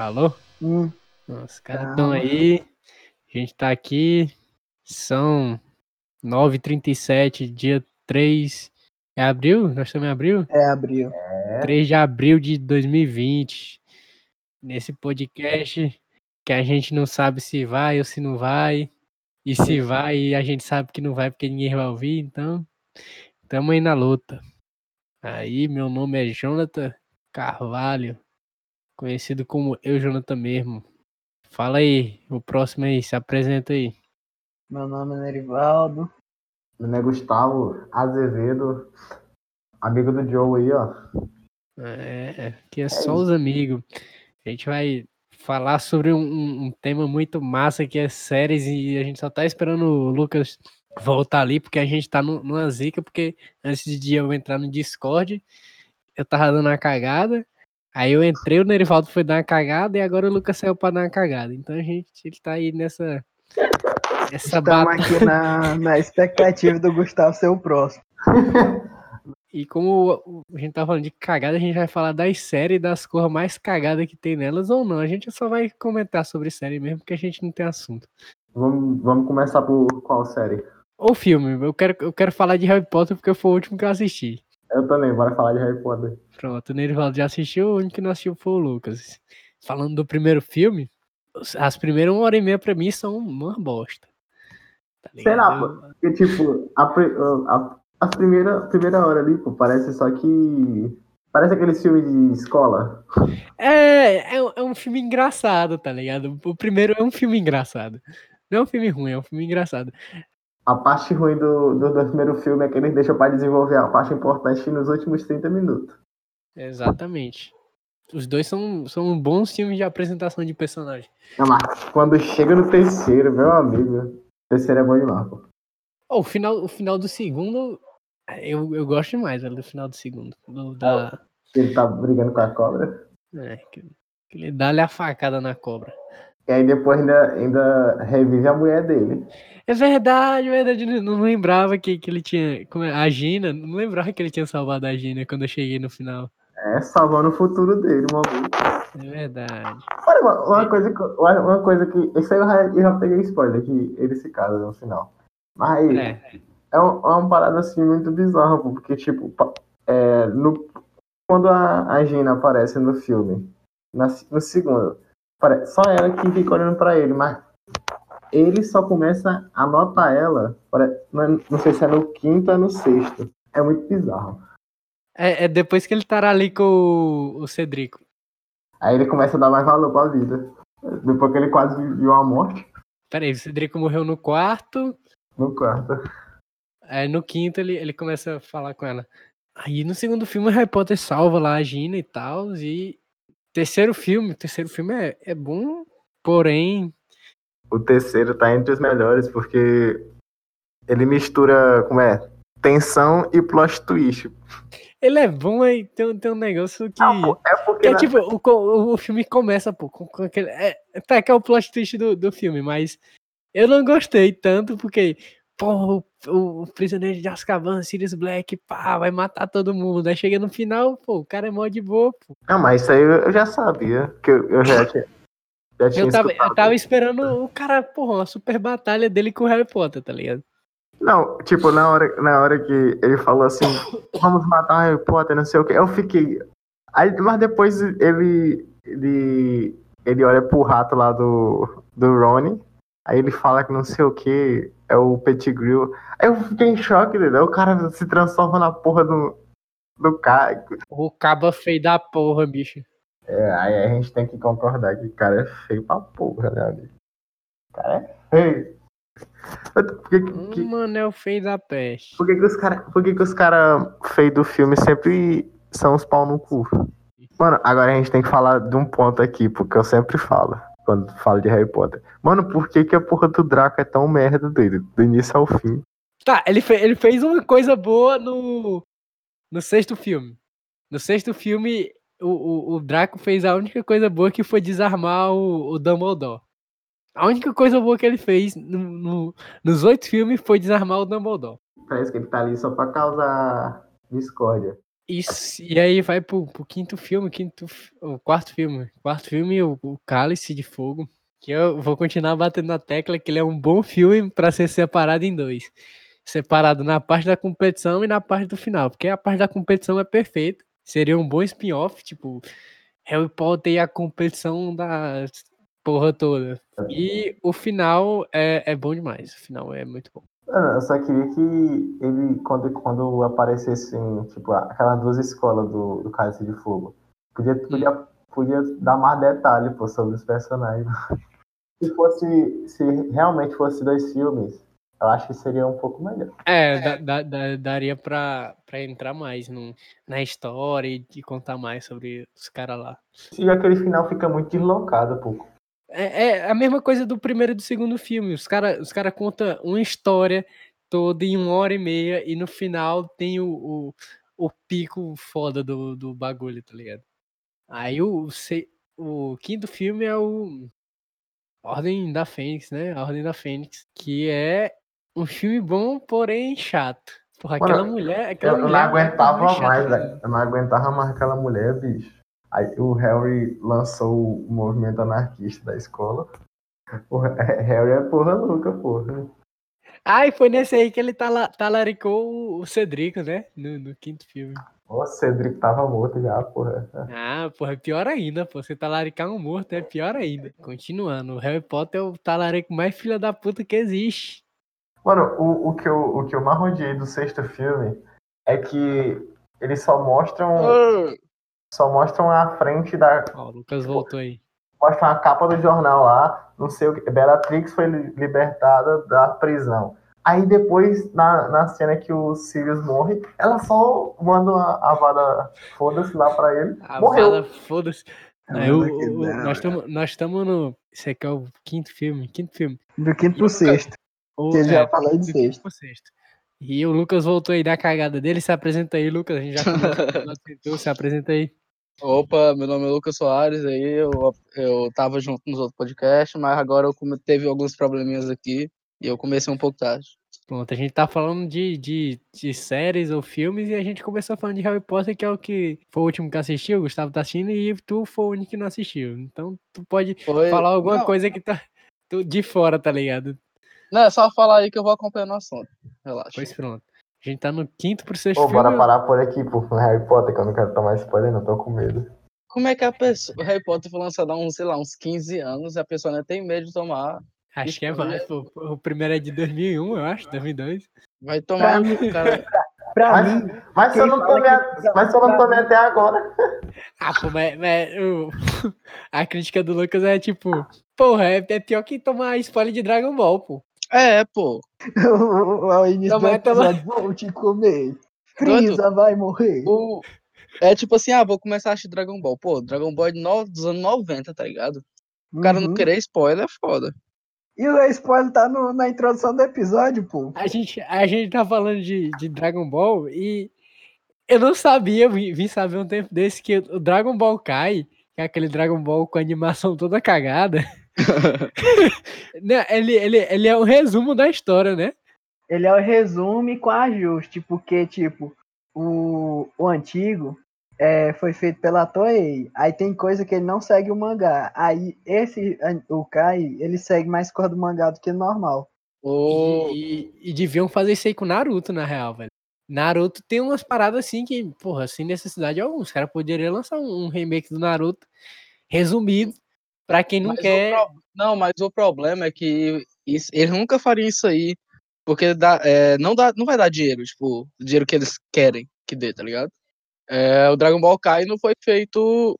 Alô? Hum, Os caras estão aí. A gente tá aqui. São 9h37, dia 3. É abril? Nós estamos em abril? é abril. 3 de abril de 2020. Nesse podcast que a gente não sabe se vai ou se não vai. E se vai, a gente sabe que não vai porque ninguém vai ouvir. Então, tamo aí na luta. Aí, meu nome é Jonathan Carvalho, conhecido como Eu Jonathan mesmo. Fala aí, o próximo aí, se apresenta aí. Meu nome é Nerivaldo. Meu nome é Gustavo Azevedo, amigo do Joe aí, ó. É, que é só os amigos. A gente vai falar sobre um, um- tema muito massa que é séries e a gente só tá esperando o Lucas voltar ali, porque a gente tá nu- numa zica, porque antes de dia eu entrar no Discord, eu tava dando uma cagada, aí eu entrei, o Nerivaldo foi dar uma cagada e agora o Lucas saiu pra dar uma cagada. Então a gente ele tá aí nessa. Essa Estamos batalha. aqui na, na expectativa do Gustavo ser o próximo. E como o- a gente tá falando de cagada, a gente vai falar das séries, das coisas mais cagadas que tem nelas ou não. A gente só vai comentar sobre série mesmo, porque a gente não tem assunto. Vamos, vamos começar por qual série? Ou filme, eu quero, eu quero falar de Harry Potter porque foi o último que eu assisti. Eu também, bora falar de Harry Potter. Pronto, o Nerivaldo já assistiu, o único que não assistiu foi o Lucas. Falando do primeiro filme, as primeiras uma hora e meia pra mim são uma bosta. Tá ligado? pô. Porque, tipo, a, a, a primeira, primeira hora ali, pô, parece só que. Parece aquele filme de escola. É, é, é um filme engraçado, tá ligado? O primeiro é um filme engraçado. Não é um filme ruim, é um filme engraçado. A parte ruim do, do, do primeiro filme é que eles deixam pra desenvolver a parte importante nos últimos 30 minutos. Exatamente. Os dois são, são bons filmes de apresentação de personagem. Não, mas quando chega no terceiro, meu amigo. O terceiro é bom demais, pô. Ó, o, final, o final do segundo, eu, eu gosto demais velho, do final do segundo. Do, da, Ele tá brigando com a cobra. é, que, que ele dá-lhe a facada na cobra. E aí depois ainda, ainda revive a mulher dele. É verdade, é verdade. eu Não lembrava que, que ele tinha. como é, a Gina, não lembrava que ele tinha salvado a Gina quando eu cheguei no final. É, salvando o futuro dele, maluco. É verdade. Olha, uma, uma coisa que. Uma, coisa que. Isso aí eu já, eu já peguei spoiler, que ele se casa no final. Mas é, É, um- é uma parada assim muito bizarra, porque, tipo, é, no, quando a, a Gina aparece no filme, na, no segundo, só ela que fica olhando pra ele, mas ele só começa a notar ela, não, é- não sei se é no quinto ou no sexto. É muito bizarro. é, é depois que ele estará ali com o, o Cedrico. Aí ele começa a dar mais valor pra vida. Depois que ele quase viu a morte Pera aí, o Cedrico morreu no quarto. no quarto. Aí no quinto ele, ele começa a falar com ela. Aí no segundo filme o Harry Potter salva lá a Gina e tal. E terceiro filme, terceiro filme é, é bom, porém. O terceiro tá entre os melhores porque ele mistura, como é? Tensão e plot twist. Ele é bom, aí tem, um- tem um negócio que. Ah, pô, é porque que é na- tipo, o, o filme começa, pô, com, com aquele. É, tá, que é o plot twist do, do filme, mas eu não gostei tanto porque. Pô, o, o prisioneiro de Azkaban, Sirius Black, pá, vai matar todo mundo. Aí chega no final, pô, o cara é mó de boa, pô. Não, mas isso aí eu já sabia. Que eu, eu já tinha. Já tinha Eu tava, eu tava esperando o cara, porra, uma super batalha dele com o Harry Potter, tá ligado? Não, tipo, na hora, na hora que ele falou assim, vamos matar o Harry Potter, não sei o que, eu fiquei. Aí, mas depois ele, ele. Ele olha pro rato lá do, do Ronnie. Aí ele fala que não sei o que, é o Pettigrew. Aí eu fiquei em choque, entendeu? O cara se transforma na porra do, do cara. O caba feio da porra, bicho. É, aí a gente tem que concordar que o cara é feio pra porra, né, amigo? O cara é feio. Por que, que, Mano, é o feio da peste. por que, que os caras que os cara feios do filme sempre são os pau no cu? Mano, agora a gente tem que falar de um ponto aqui, porque eu sempre falo, quando falo de Harry Potter. Mano, por que, que a porra do Draco é tão merda dele, do início ao fim? Tá, ele, fe- ele fez uma coisa boa no, no sexto filme. No sexto filme, o, o, o Draco fez a única coisa boa que foi desarmar o, o Dumbledore. A única coisa boa que ele fez no- no- nos oito filmes foi desarmar o Dumbledore. Parece que ele tá ali só pra causar discórdia. Isso, e aí vai pro, pro quinto filme, quinto, o quarto filme. Quarto filme, o, o Cálice de Fogo. Que eu vou continuar batendo na tecla que ele é um bom filme para ser separado em dois. Separado na parte da competição e na parte do final. Porque a parte da competição é perfeita. Seria um bom spin-off, tipo, Harry Potter e a competição da porra toda. E o final é, é bom demais. O final é muito bom. Eu só queria que ele, quando, quando aparecesse, assim, tipo, aquelas duas escolas do, do Cálice de Fogo, podia, podia, podia dar mais detalhe pô, sobre os personagens. se fosse, se realmente fosse dois filmes, eu acho que seria um pouco melhor. É, da, da, da, daria pra, pra entrar mais no, na história e, e contar mais sobre os caras lá. E aquele final fica muito deslocado, pô. É, é, a mesma coisa do primeiro e do segundo filme. Os caras os cara contam uma história toda em uma hora e meia e no final tem o, o, o pico foda do, do bagulho, tá ligado? Aí o, o, o quinto filme é o Ordem da Fênix, né? A Ordem da Fênix, que é um filme bom, porém chato. Porra, aquela Mano, mulher. Aquela eu mulher não é aguentava mais, velho. Eu não aguentava mais aquela mulher, bicho. Aí o Harry lançou o movimento anarquista da escola. O Harry é porra louca, porra. Ah, e foi nesse aí que ele tala, talaricou o Cedrico, né? No, no quinto filme. O Cedrico tava morto já, porra. Ah, porra, é pior ainda, pô. Você talaricar um morto é pior ainda. Continuando, o Harry Potter é o talarico mais filha da puta que existe. Mano, o, o, que eu, o que eu mais odiei do sexto filme é que eles só mostram. Só mostram a frente da. Ó, o Lucas voltou aí. Mostram a capa do jornal lá, não sei o que. Bellatrix foi libertada da prisão. Aí depois, na, na cena que o Sirius morre, ela só manda a, a vada foda-se lá pra ele. A Morreu. vada foda-se. Não, eu, eu, nós estamos no. Esse aqui é o quinto filme. Quinto filme. Do quinto pro sexto. O, Que ele é, já falou de sexto. pro sexto. E o Lucas voltou aí da cagada dele. Se apresenta aí, Lucas. A gente já começou. se apresenta aí. Opa, meu nome é Lucas Soares, aí eu, eu tava junto nos outros podcasts, mas agora eu come- teve alguns probleminhas aqui e eu comecei um pouco tarde. Pronto, a gente tá falando de, de, de séries ou filmes e a gente começou falando de Harry Potter, que é o que foi o último que assistiu, o Gustavo tá assistindo, e tu foi o único que não assistiu. Então tu pode Foi... falar alguma não, coisa que tá de fora, tá ligado? Não, é só falar aí que eu vou acompanhando o assunto. Relaxa. Pois pronto. A gente tá no quinto pro sexto Pô, filme. bora parar por aqui, pô, no Harry Potter, que eu não quero tomar spoiler, não, tô com medo. Como é que a pessoa. O Harry Potter foi lançado há uns, sei lá, uns 15 anos e a pessoa ainda tem medo de tomar. Acho que é mais, pô. O primeiro é de 2001, eu acho, 2002. Vai tomar. mim- cara. Pra Mas, mim, mas se eu não tomei, que- mas se eu não tomei até agora. Ah, pô, mas, mas o- a crítica do Lucas é tipo, porra, é, é pior que tomar spoiler de Dragon Ball, pô. É, pô. ao início do toma- episódio, vou te comer. Frieza vai morrer. O... É tipo assim, ah, vou começar a assistir Dragon Ball. Pô, Dragon Ball é no... dos anos 90, tá ligado? O cara não Uhum. querer spoiler é foda. E o spoiler tá no- na introdução do episódio, pô. A gente, a gente tá falando de, de Dragon Ball e eu não sabia, vim, vim saber um tempo desse que o Dragon Ball Kai, que é aquele Dragon Ball com a animação toda cagada, né, ele, ele, ele é um resumo da história, né? Ele é o resumo com ajuste, porque, tipo, o, o antigo é, foi feito pela Toei. Aí tem coisa que ele não segue o mangá. Aí esse, o Kai, ele segue mais cor do mangá do que o normal. O... E, e- e deviam fazer isso aí com Naruto, na real, velho. Naruto tem umas paradas assim que, porra, sem necessidade alguma. Os caras poderiam lançar um, um remake do Naruto resumido pra quem não Mas quer. pro- Não, mas o problema é que isso- eles nunca fariam isso aí, porque dá, é, não, dá, não vai dar dinheiro, tipo, o dinheiro que eles querem que dê, tá ligado? É, o Dragon Ball Kai não foi feito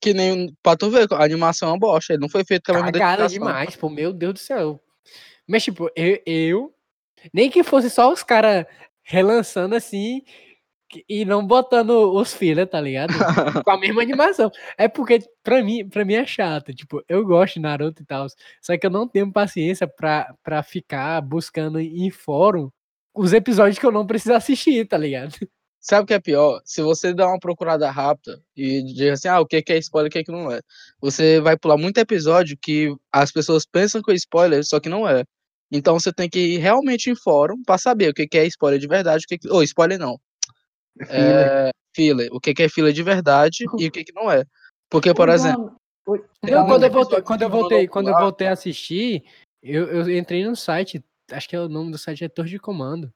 que nem. Pra tu ver, a animação é uma bosta, ele não foi feito com a dedicação. demais, pô, meu Deus do céu. Mas, tipo, eu, eu nem que fosse só os caras relançando assim e não botando os filler, tá ligado? Com a mesma animação. É porque, pra mim, pra mim é chato. Tipo, eu gosto de Naruto e tal. Só que eu não tenho paciência pra, pra ficar buscando em fórum os episódios que eu não preciso assistir, tá ligado? Sabe o que é pior? Se você dá uma procurada rápida e diz assim, ah, o que que é spoiler, o que que não é, você vai pular muito episódio que as pessoas pensam que é spoiler, só que não é. Então você tem que ir realmente em fórum pra saber o que é spoiler de verdade, o que que... ou spoiler não. É, filler, o que, que é filler de verdade e o que, que não é. Porque, por exemplo. O- Não, quando eu voltei, quando eu voltei, quando eu voltei a assistir, eu, eu entrei no site, acho que é o nome do site é Torre de Comando.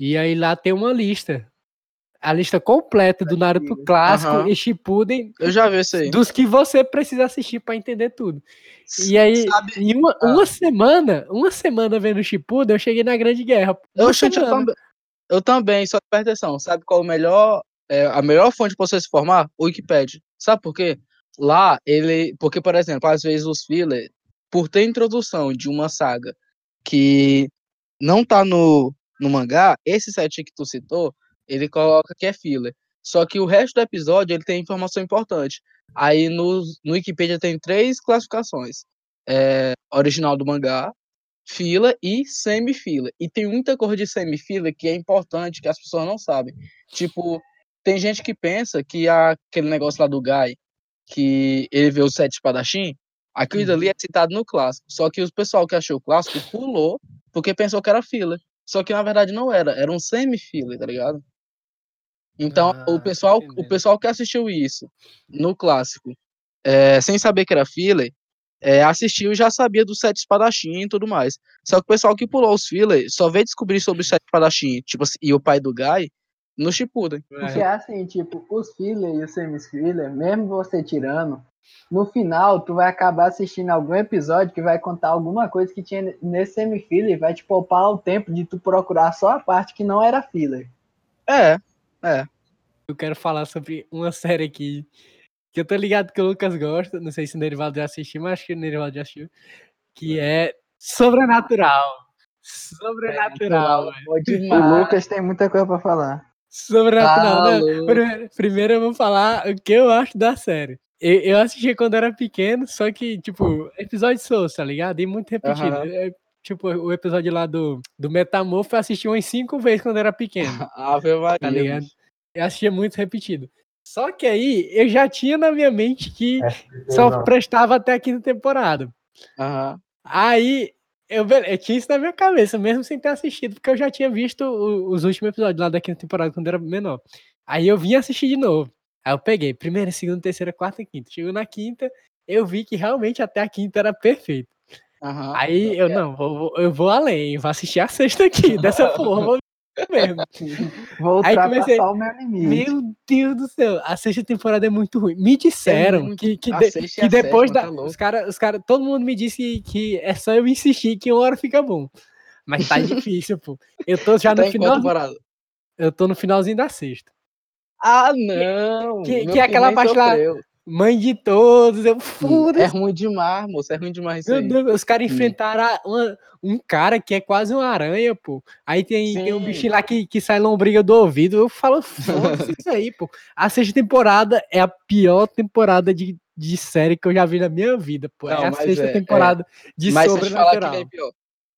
E aí lá tem uma lista. A lista completa do Naruto clássico Aham. e Shippuden Eu já vi isso aí. dos que você precisa assistir pra entender tudo. E aí, Sabe- em uma, Ah. uma semana, uma semana vendo o Shippuden, eu cheguei na Grande Guerra. Eu, eu, também, eu também, só que presta atenção. Sabe qual é o melhor, é, a melhor fonte para você se formar? O Wikipedia. Sabe por quê? Lá, ele. Porque, por exemplo, às vezes os filler, por ter introdução de uma saga que não tá no, no mangá, esse set que tu citou, ele coloca que é filler. Só que o resto do episódio ele tem informação importante. Aí no, no Wikipedia tem três classificações: é, original do mangá, fila e semi-fila. E tem muita coisa de semi-fila que é importante, que as pessoas não sabem. Tipo, tem gente que pensa que aquele negócio lá do Guy, que ele vê os sete espadachim, aquilo dali é citado no clássico. Só que o pessoal que achou o clássico pulou porque pensou que era fila. Só que na verdade não era, era um semi-fila, tá ligado? Então, Ah, o pessoal, o pessoal que assistiu isso no clássico, é, sem saber que era filler, é, assistiu e já sabia do sete espadachim e tudo mais. Só que o pessoal que pulou os filler só veio descobrir sobre o sete espadachim, tipo assim, e o pai do Guy no Shippuden. Porque é assim, tipo, os filler e os semi-filler, mesmo você tirando, no final tu vai acabar assistindo algum episódio que vai contar alguma coisa que tinha nesse semi-filler e vai te poupar o tempo de tu procurar só a parte que não era filler. É, Eu quero falar sobre uma série aqui que eu tô ligado que o Lucas gosta. Não sei se o Nerivaldo já assistiu, mas acho que o Nerivaldo já assistiu. Que é Sobrenatural. Sobrenatural. velho. Pô, O. Lucas tem muita coisa pra falar. Sobrenatural. Tá louco. Primeiro, primeiro eu vou falar o que eu acho da série. Eu, eu assisti quando era pequeno, só que, tipo, episódio solto, tá ligado? E muito repetido. Aham. É, tipo, o episódio lá do, do Metamorfo eu assisti umas cinco vezes quando era pequeno. Ave Maria. tá ligado? Eu assistia muito repetido. Só que aí eu já tinha na minha mente que só prestava até a quinta temporada. Aham. Aí eu, eu tinha isso na minha cabeça, mesmo sem ter assistido, porque eu já tinha visto o- os últimos episódios lá da quinta temporada quando era menor. Aí eu vim assistir de novo. Aí eu peguei primeira, segunda, terceira, quarta, quinta. Chegou na quinta, eu vi que realmente até a quinta era perfeito. Aham. Aí eu não, vou, vou- eu vou além, vou assistir a sexta aqui, dessa forma mesmo. Vou Aí comecei- o meu limite. Meu Deus do céu, a sexta temporada é muito ruim. Me disseram muito- que, que, de- que depois sétima, da. tá os cara, os cara, todo mundo me disse que, que é só eu insistir que uma hora fica bom. Mas tá difícil, pô. Eu tô já Tá no final. temporada? Eu tô no finalzinho da sexta. Ah, não! que- que é aquela parte lá-. Mãe de todos, eu É foda ruim demais, moço. É ruim demais Meu. Deus, os caras enfrentaram a- uma- um cara que é quase uma aranha, pô. Aí tem, tem um bichinho lá que, que sai lombriga do ouvido. Eu falo, foda-se isso aí, pô. A sexta temporada é a pior temporada de, de série que eu já vi na minha vida, pô. Não, é a mas sexta é- é. temporada de Mas se eu te falar que sobrenatural.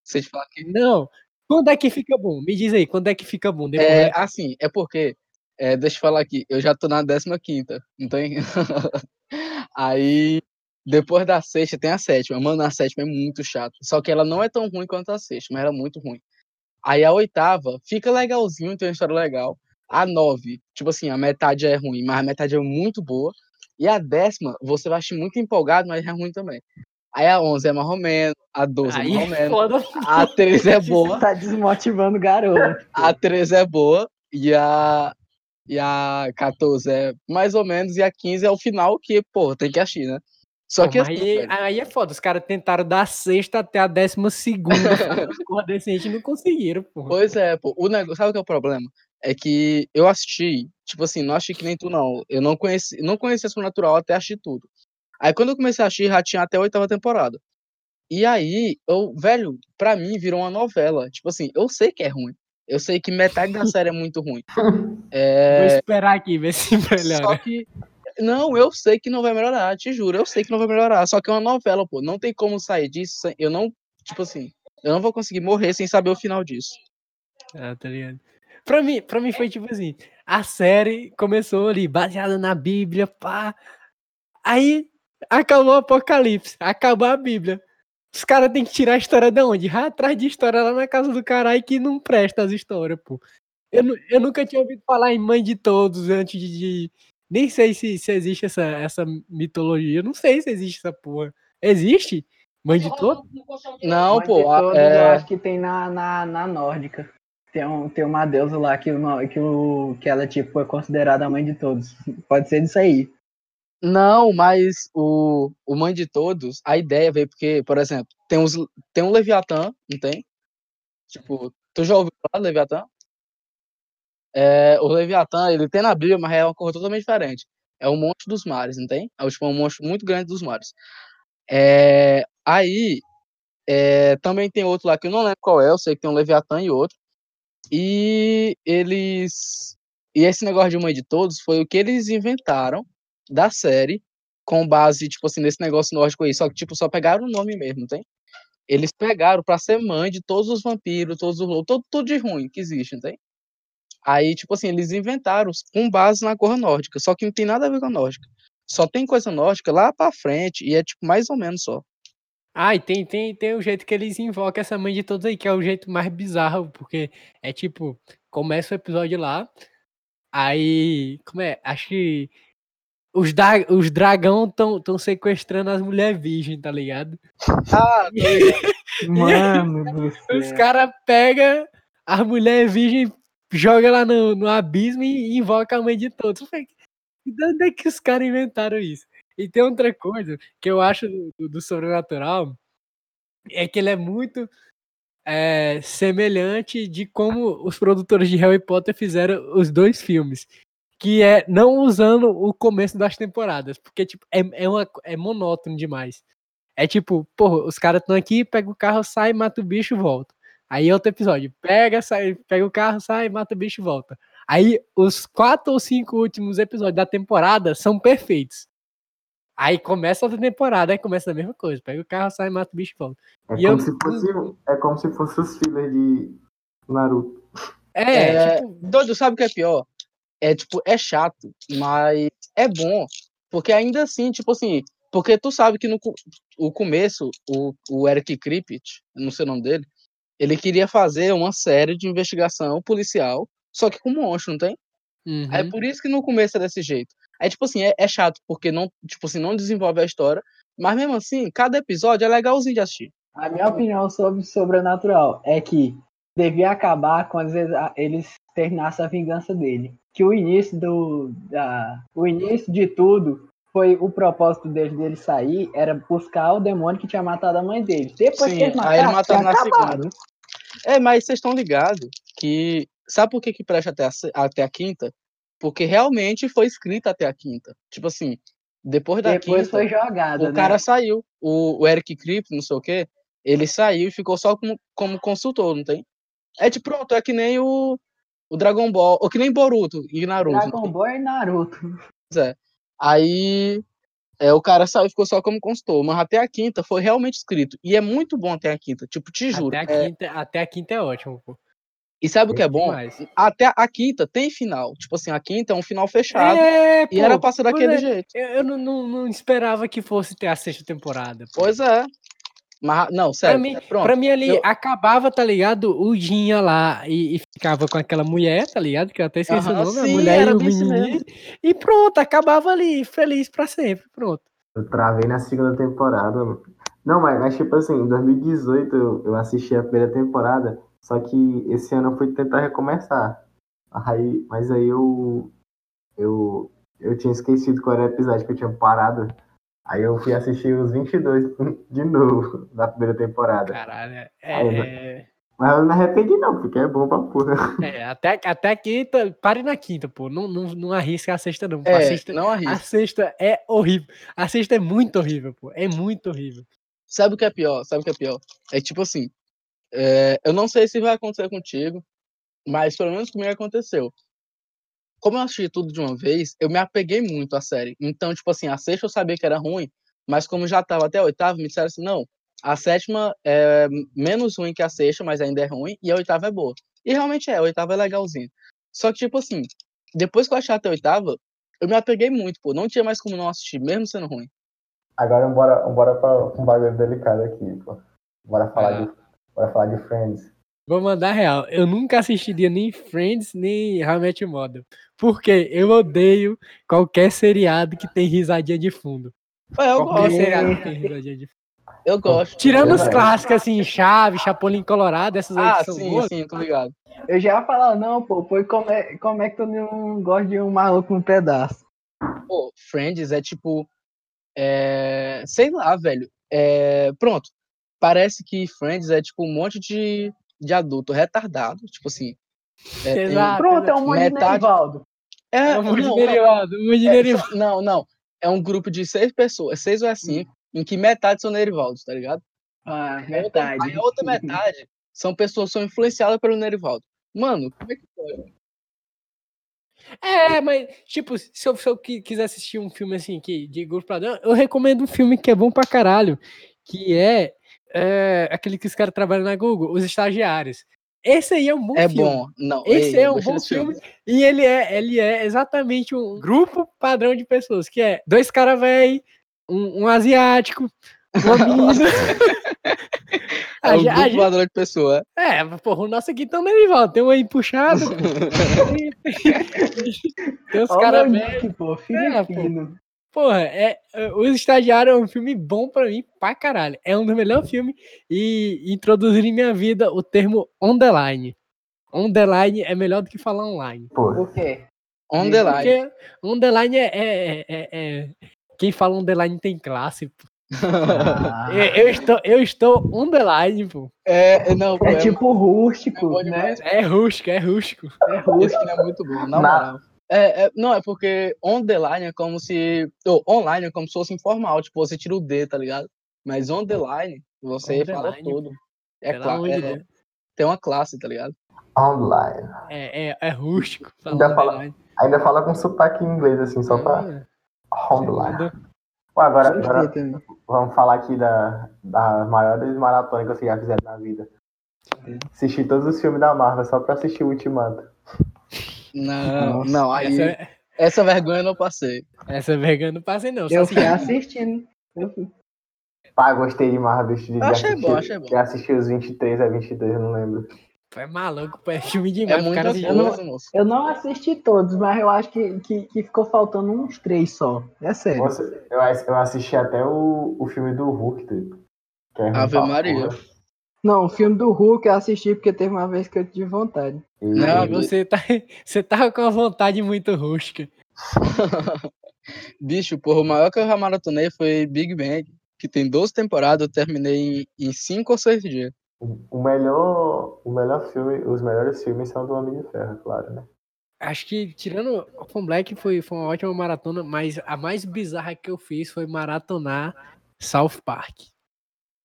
te falar que. Não, quando é que fica bom? Me diz aí, quando é que fica bom? Depois É, assim, é porque. É, deixa eu falar aqui, eu já tô na 15, não tem? Aí, depois da sexta tem a sétima. Mano, a sétima é muito chato. Só que ela não é tão ruim quanto a sexta, mas era muito ruim. Aí a oitava fica legalzinho, tem uma história legal. A nove, tipo assim, a metade é ruim, mas a metade é muito boa. E a décima, você vai achar muito empolgado, mas é ruim também. Aí a onze é mais ou menos, a doze é Aí mais ou é menos, foda. a 13 é boa. Tá desmotivando o garoto. A 13 é boa e a, e a 14 é mais ou menos, e a 15 é o final que, pô, tem que assistir, né? Só Pô, que assim, aí, velho, aí é foda. Os caras tentaram da sexta até a décima segunda. Porra decente e não conseguiram, porra. pois é, pô, o negócio, sabe o que é o problema? É que eu assisti, tipo assim, não achei que nem tu não. Eu não conheci, não conhecia Sobrenatural até assistir tudo. Aí quando eu comecei a assistir, já tinha até a oitava temporada. E aí, eu, velho, pra mim virou uma novela. Tipo assim, eu sei que é ruim. Eu sei que metade da série é muito ruim. É, Vou esperar aqui, ver se melhora. Só que. Não, eu sei que não vai melhorar, te juro, eu sei que não vai melhorar. Só que é uma novela, pô. Não tem como sair disso. sem- Eu não. Tipo assim, eu não vou conseguir morrer sem saber o final disso. Ah, tá ligado? Pra mim, pra mim foi tipo assim, a série começou ali, baseada na Bíblia, pá. Aí acabou o Apocalipse, acabou a Bíblia. Os caras têm que tirar a história de onde? Vai atrás de história lá na casa do caralho que não presta as histórias, pô. Eu, nu- eu nunca tinha ouvido falar em Mãe de Todos antes de. de- Nem sei se, se existe essa, essa mitologia. Eu não sei se existe essa porra. Existe? Mãe de Todos? Não, Mãe de pô, todos, é- eu acho que tem na, na, na nórdica. Tem, um, tem uma deusa lá que, que, o, que ela tipo, é considerada a mãe de todos. Pode ser disso aí. Não, mas o, o Mãe de Todos, a ideia veio porque, por exemplo, tem, uns, tem um Leviatã, não tem? Tipo, tu já ouviu falar do Leviatã? É, o Leviatã, ele tem na Bíblia, mas é uma coisa totalmente diferente. É o monstro dos mares, não tem? É tipo, um monstro muito grande dos mares. É, aí, é, também tem outro lá que eu não lembro qual é, eu sei que tem um Leviatã e outro. E eles. E esse negócio de Mãe de Todos foi o que eles inventaram da série, com base, tipo assim, nesse negócio nórdico aí, só que, tipo, só pegaram o nome mesmo, tem? Eles pegaram pra ser mãe de todos os vampiros, todos os lobos, todo, tudo de ruim que existe, tem? Aí, tipo assim, eles inventaram com base na cor nórdica, só que não tem nada a ver com a nórdica. Só tem coisa nórdica lá pra frente, e é, tipo, mais ou menos só. Ah, e tem, tem, tem o jeito que eles invocam essa mãe de todos aí, que é o jeito mais bizarro, porque é tipo, começa o episódio lá, aí, como é? Acho que os, da, os dragão estão tão sequestrando as mulheres virgens, tá ligado? Ah, Mano do Os caras pegam as mulheres virgens, joga lá no, no abismo e invoca a mãe de todos. De onde é que os caras inventaram isso? E tem outra coisa que eu acho do, do- do sobrenatural, é que ele é muito é, semelhante de como os produtores de Harry Potter fizeram os dois filmes. Que é não usando o começo das temporadas. Porque, tipo, é, é, uma, é monótono demais. É tipo, porra, os caras estão aqui, pega o carro, sai, mata o bicho e volta. Aí outro episódio, pega, sai, pega o carro, sai, mata o bicho e volta. Aí os quatro ou cinco últimos episódios da temporada são perfeitos. Aí começa outra temporada, aí começa a mesma coisa. Pega o carro, sai, mata o bicho e volta. É E como, eu- se fosse, é como se fosse os fillers de Naruto. É, É, tipo, Doido, sabe o que é pior? É, tipo, é chato, mas é bom. Porque ainda assim, tipo assim, porque tu sabe que no co- o começo, o, o Eric Kripke, não sei o nome dele, ele queria fazer uma série de investigação policial, só que com monstro, não tem? uhum. É por isso que no começo é desse jeito. É tipo assim, é, é chato, porque não, tipo assim, não desenvolve a história, mas mesmo assim, cada episódio é legalzinho de assistir. A minha opinião sobre sobrenatural é que devia acabar quando eles, terminassem a vingança dele. Que o início do. Da, o início de tudo foi o propósito dele, dele sair, era buscar o demônio que tinha matado a mãe dele. Depois Sim, que eles aí ele tinha na acabado. É, mas vocês estão ligados que. Sabe por que, que presta até a, até a quinta? Porque realmente foi escrita até a quinta. Tipo assim, depois da Depois quinta, foi jogada, o né? cara saiu. O, o Eric Kripke, não sei o quê, ele saiu e ficou só como, como consultor, não tem? É tipo, pronto, é que nem o, o Dragon Ball, ou que nem Boruto e Naruto. Dragon? Ball e Naruto. Aí é, o cara saiu e ficou só como consultor. Mas até a quinta foi realmente escrito. E é muito bom até a quinta. Tipo, te juro. até, a é- quinta, até a quinta é ótimo, pô. E sabe o que é bom? Demais. Até a quinta tem final. Tipo assim, a quinta é um final fechado. É, e era pô, pra ser pois daquele é, jeito. Eu, eu não, não, não esperava que fosse ter a sexta temporada. pô. Pois é. Mas, não, sério. mim- pronto. Pra mim ali, eu- acabava, tá ligado? O Dinha lá e, e ficava com aquela mulher, tá ligado? Que eu até esqueci Aham, o nome, a sim, mulher era e o menininho. E pronto, acabava ali, feliz pra sempre, pronto. Eu travei na segunda temporada. mano. Não, mas, mas tipo assim, em 2018 eu, eu assisti a primeira temporada, só que esse ano eu fui tentar recomeçar. Aí, mas aí eu, eu, eu tinha esquecido qual era o episódio que eu tinha parado. Aí eu fui assistir os 22 de novo da primeira temporada. Caralho, é, Aí, é, Mas eu não me arrependi não, porque é bom pra porra. é, até, até a quinta, pare na quinta, pô. Não, não, não arrisca a sexta, não. pô. a, É, sexta, não a arrisca. sexta é horrível. A sexta é muito horrível, pô. É muito horrível. Sabe o que é pior? Sabe o que é pior? É tipo assim. é, eu não sei se vai acontecer contigo, mas pelo menos comigo aconteceu. Como eu assisti tudo de uma vez, eu me apeguei muito à série. Então, tipo assim, a sexta eu sabia que era ruim, mas como já tava até a oitava, me disseram assim, não, a sétima é menos ruim que a sexta, mas ainda é ruim, e a oitava é boa. E realmente é, a oitava é legalzinha. Só que, tipo assim, depois que eu achei até a oitava, eu me apeguei muito, pô. Não tinha mais como não assistir, mesmo sendo ruim. Agora bora, bora pra um bagulho delicado aqui, pô. Bora falar, Ah. de, bora falar de Friends. Vou mandar real. Eu nunca assistiria nem Friends, nem Your Mother. Porque eu odeio qualquer seriado que tem risadinha de fundo. Eu Qualquer gosto, seriado que tem risadinha de fundo. eu gosto. Tirando os Verdade. clássicos assim, Chave, Chapolin Colorado, essas aí Ah, que são sim, boas. sim, tô ligado. Eu já ia falar, não, pô, pô, como é, como é que tu não gosta de um maluco no pedaço? Pô, Friends é tipo. É... Sei lá, velho. É... Pronto. Parece que Friends é tipo um monte de, de adulto retardado. Tipo assim. É, tem- Exato. Pronto, é um monte de Metade- Nerivaldo. É, É um monte de não, derivado, um monte de é, derivado. só- não, não. É um grupo de seis pessoas, seis ou é cinco, em que metade são Nerivaldos, tá ligado? Ah, Aí a outra- verdade. Aí a outra metade são pessoas que são influenciadas pelo Nerivaldo. Mano, como é que pode? É, mas, tipo, se eu, se eu qui- quiser assistir um filme assim, que, de grupo padrão, eu recomendo um filme que é bom pra caralho, que é, é, aquele que os caras trabalham na Google, Os Estagiários. Esse aí é um bom É filme. bom. Não, Esse ei, é um bom desse filme. E ele é, ele é exatamente um grupo padrão de pessoas, que é dois caras velhos, um, um asiático, uma menina. É um grupo gente- padrão de pessoa. é, porra, o nosso aqui também, Nival. Tem um aí puxado. tem uns Olha caras o velhos. É, pô. Porra, é, Os Estagiários é um filme bom pra mim, pra caralho. É um dos melhores filmes e introduzir em minha vida o termo on the line. On the line é melhor do que falar online. Pô, O quê? On the line. Porque on the line é, é- é- é- Quem fala on the line tem classe. pô. Ah, Eu, eu estou, eu estou on the line, pô. É, não, pô, é é, tipo rústico, é né? É rústico, é rústico. É rústico. é muito bom, Na- moral. É, é- não, é porque on the line é como se. ou online é como se fosse informal, tipo, você tira o D, tá ligado? Mas on the line, você On fala line, tudo. É claro. Deus. tem uma classe, tá ligado? online. É, é, é rústico. Ainda fala-. Ainda fala com sotaque em inglês, assim, só pra Ah, online. Pô, agora, agora vamos falar aqui da, das maiores maratonas que vocês já fizeram na vida. Assistir todos os filmes da Marvel só pra assistir o Ultimato. Não, Nossa, não, aí. Essa, Essa, vergonha eu não passei. essa vergonha não passei, não. Eu fiquei assistindo. Eu fui. Pá, gostei de Marvel. De, de Achei assistir, bom, achei bom. Já assisti os 23 a 22, eu não lembro. É maluco, pô. É filme É demais. o muita cara assistiu. coisa, moço. Eu não assisti todos, mas eu acho que, que, que ficou faltando uns três só. É sério. Nossa, eu, eu assisti até o, o filme do Hulk, tipo, que é ruim Ave Maria. porra. Não, o filme do Hulk eu assisti porque teve uma vez que eu tive vontade. E- Não, você tá, você tava com uma vontade muito rústica. Bicho, porra, o maior que eu já maratonei foi Big Bang, que tem 12 temporadas, eu terminei em 5 ou 6 dias. O melhor, o melhor filme, os melhores filmes são do Homem de Ferro, claro, né? Acho que, tirando o From Black, foi, foi uma ótima maratona, mas a mais bizarra que eu fiz foi maratonar South Park.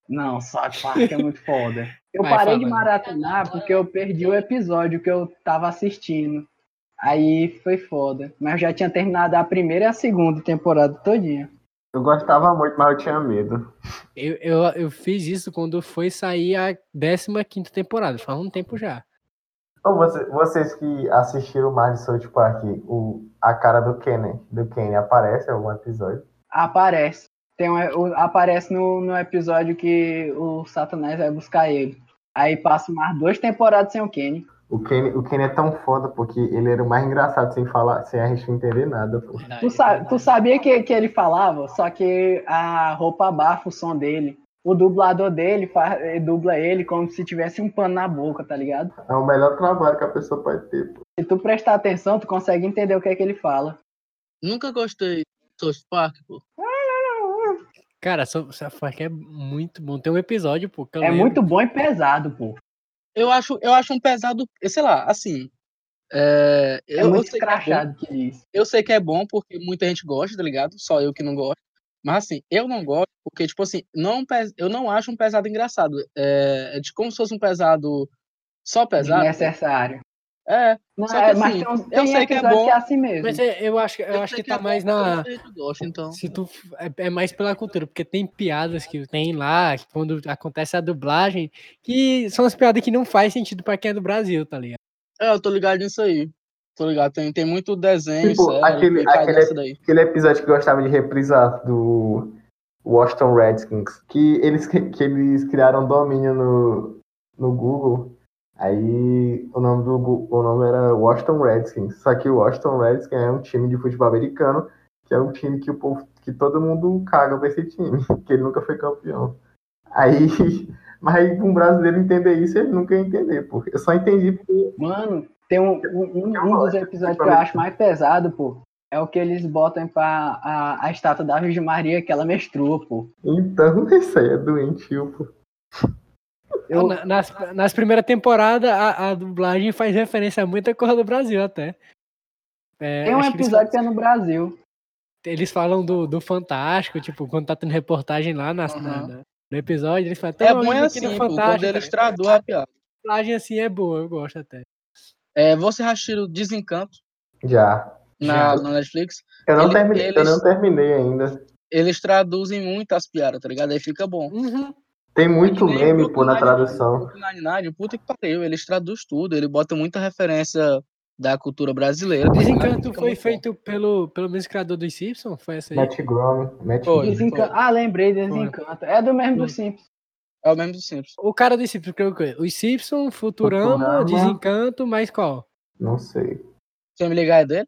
Não, South Park é muito foda. Eu Vai, parei fala, de né? maratonar porque eu perdi o episódio que eu tava assistindo. Aí foi foda. Mas eu já tinha terminado a primeira e a segunda temporada todinha. Eu gostava muito, mas eu tinha medo. Eu, eu, eu fiz isso quando foi sair a 15 temporada, faz um tempo já. Então, você- vocês que assistiram mais de South Park, o, a cara do Kenny, do Kenny aparece em algum episódio? Aparece. Tem um, aparece no, no episódio que o Satanás vai buscar ele. Aí passa mais duas temporadas sem o Kenny. O Kenny, o Kenny é tão foda porque ele era o mais engraçado sem falar, sem a gente entender nada. Pô. Tu, sa- tu sabia que, que ele falava, só que a roupa abafa o som dele. O dublador dele faz, dubla ele como se tivesse um pano na boca, tá ligado? É o melhor trabalho que a pessoa pode ter. Pô. Se tu prestar atenção, tu consegue entender o que é que ele fala. Nunca gostei do South Park, pô. Cara, South é muito bom. Tem um episódio, pô, eu É lembro. muito bom e pesado, pô. Eu acho, eu acho um pesado, sei lá, assim. É, É eu, eu muito sei que é que diz. eu sei que é bom porque muita gente gosta, tá ligado? Só eu que não gosto. Mas assim, eu não gosto porque, tipo assim, não, pes- eu não acho um pesado engraçado. É, é de como se fosse um pesado só pesado. Desnecessário. É, Não, Só que é, mas assim, tem, eu tem sei que é bom, que é assim mesmo. Mas é- eu acho, eu eu acho sei que tá é mais bom, na. gosta, então. Se tu, é, é mais pela cultura, porque tem piadas que tem lá, que quando acontece a dublagem, que são as piadas que não faz sentido pra quem é do Brasil, tá ligado? É, eu tô ligado nisso aí. Tô ligado, tem, tem muito desenho, Tipo, sério, aquele- que aquele-. Aquele episódio que gostava de reprisar do Washington Redskins, que eles, que eles criaram domínio no, no Google. Aí o nome, do, o nome era Washington Redskins. Só que o Washington Redskins é um time de futebol americano, que é um time que o povo, que todo mundo caga pra esse time, que ele nunca foi campeão. Aí, mas aí um brasileiro entender isso, ele nunca ia entender, pô. Eu só entendi porque. Mano, tem um, um, um dos episódios que eu acho mais pesado, pô. É o que eles botam pra a, a estátua da Virgem Maria que ela mestrua, pô. Então, isso aí é doentio, pô. Eu... Nas, nas primeiras temporadas, a, a, dublagem faz referência a muita coisa do Brasil até. É, Tem um episódio que, que é no Brasil. Eles falam do, do Fantástico, tipo, quando tá tendo reportagem lá na, uhum. na, no episódio, eles falam. É bom é assim, pô, quando eles traduzem a piada. A dublagem assim é boa, eu gosto até. É, você rachou Desencanto? Já. Na, Já. na Netflix? Eu não, Ele, terminei, eles, eu não terminei ainda. Eles traduzem muito as piadas, tá ligado? Aí fica bom. Uhum. Tem muito meme, pô, na tradução. Nine, puta que pariu, eles traduzem tudo, ele bota muita referência da cultura brasileira. Desencanto foi feito pelo, pelo mesmo criador dos Simpsons? Foi essa aí? Matt Groening. Matt Desencanto. Ah, lembrei, Desencanto. É do mesmo dos Simpsons. É o mesmo dos Simpsons. O cara dos Simpsons, que é Os Simpsons, Futurama, Futurama, Desencanto, mais qual? Não sei. Family Guy é dele?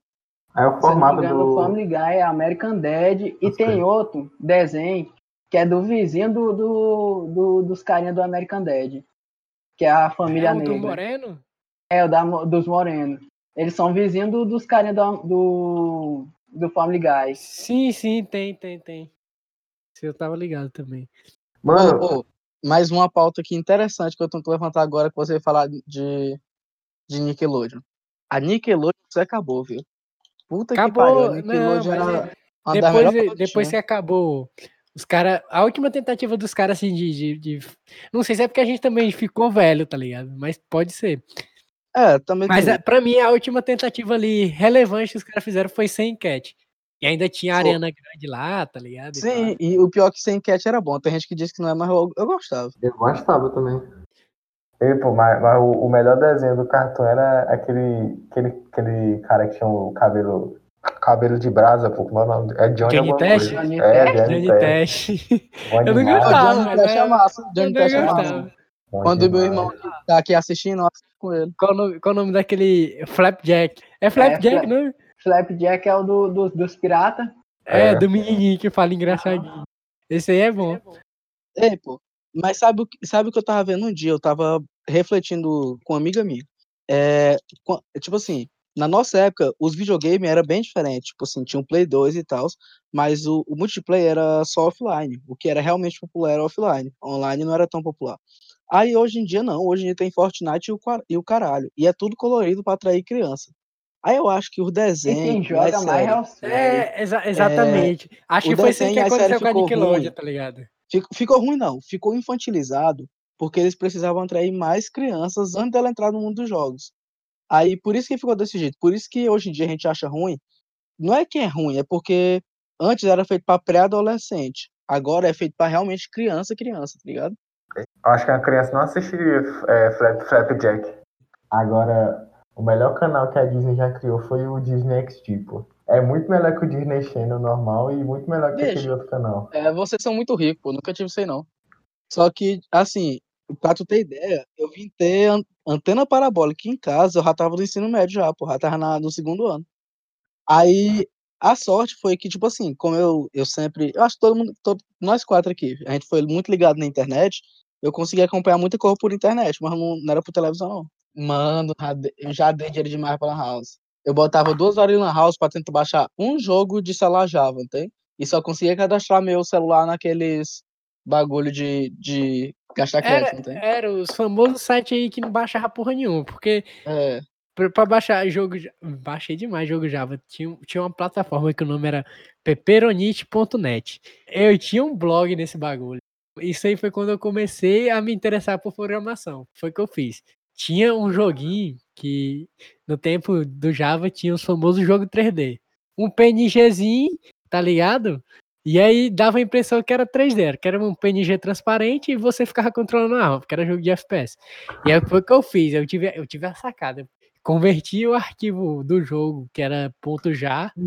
É o formato do... Family Guy, é American Dad, e tem outro desenho que é do vizinho do, do, do dos carinha do American Dad, que é a família é o negra. do Moreno? É, o da, dos Morenos. Eles são vizinhos do, dos carinha do, do, do Family Guy. Sim, sim, tem, tem, tem. Eu tava ligado também. Mano, oh, oh, mais uma pauta aqui interessante que eu tenho que levantar agora que você vai falar de, de Nickelodeon. A Nickelodeon você acabou, viu? Puta acabou, que pariu. A Nickelodeon não, era depois, depois que acabou os caras. A última tentativa dos caras, assim, de, de, de, Não sei se é porque a gente também ficou velho, tá ligado? Mas pode ser. É, também. Mas tem. pra mim, a última tentativa ali relevante que os caras fizeram foi sem enquete. E ainda tinha a Arena Grande lá, tá ligado? Sim, e, e o pior é que sem enquete era bom. Tem gente que diz que não é, mas eu, eu gostava. Eu gostava também. E, pô, mas, mas o, o, melhor desenho do cartão era aquele, aquele, aquele cara que tinha o cabelo cabelo de brasa, pô, como é o nome? É Johnny Johnny Test? É, Johnny, Johnny Test. Eu não gostava, Johnny Test é massa. Johnny Test é massa. Quando meu irmão tá aqui assistindo, eu assisto com ele. Qual o nome, qual o nome daquele Flapjack? É Flapjack, é, não? Flapjack é o do, do dos piratas. É, é, do menininho que fala engraçadinho. Esse aí é bom. É, pô. Mas sabe, sabe o que eu tava vendo um dia? Eu tava refletindo com uma amiga minha. É, tipo assim, na nossa época, os videogames era bem diferente. Tipo assim, tinha um Play 2 e tal, mas o, o, multiplayer era só offline. O que era realmente popular era offline. Online não era tão popular. Aí hoje em dia não, hoje em dia tem Fortnite e o, e o caralho. E é tudo colorido para atrair criança. Aí eu acho que o desenho. E quem joga mais é, é exa exatamente. É, acho que foi assim que aconteceu com a Nickelodeon, tá ligado? Ficou, ficou ruim, não. Ficou infantilizado porque eles precisavam atrair mais crianças antes dela entrar no mundo dos jogos. Aí por isso que ficou desse jeito. Por isso que hoje em dia a gente acha ruim. Não é que é ruim, é porque antes era feito para pré-adolescente. Agora é feito para realmente criança, criança, tá ligado? Acho que a criança não assistiria é, Flapjack. Agora, o melhor canal que a Disney já criou foi o Disney XD, pô. É muito melhor que o Disney Channel normal e muito melhor que Beijo. aquele outro canal. É, vocês são muito ricos, pô. Nunca tive isso aí, não. Só que, assim, pra tu ter ideia, eu vim ter antena parabólica em casa, eu já tava no ensino médio já, porra, já tava na, no segundo ano. Aí, a sorte foi que, tipo assim, como eu, eu sempre, eu acho que todo mundo, todo, nós quatro aqui, a gente foi muito ligado na internet, eu consegui acompanhar muita coisa por internet, mas não, não era por televisão, não. Mano, eu já dei dinheiro demais pra House. Eu botava duas horas Lan House pra tentar baixar um jogo de celular Java, tem? E só conseguia cadastrar meu celular naqueles bagulho de, de gastar crédito, não tem? Era os famosos sites aí que não baixava porra nenhuma, porque é. pra, pra, baixar jogo. Baixei demais jogo Java. Tinha, tinha uma plataforma que o nome era peperonite.net. Eu tinha um blog nesse bagulho. Isso aí foi quando eu comecei a me interessar por programação. Foi o que eu fiz. Tinha um joguinho que no tempo do Java tinha os famosos jogos 3D. Um PNGzinho, tá ligado? E aí dava a impressão que era 3D, que era um PNG transparente e você ficava controlando a arma, porque era jogo de FPS. E aí foi o que eu fiz, eu tive, eu tive a sacada. Converti o arquivo do jogo, que era ponto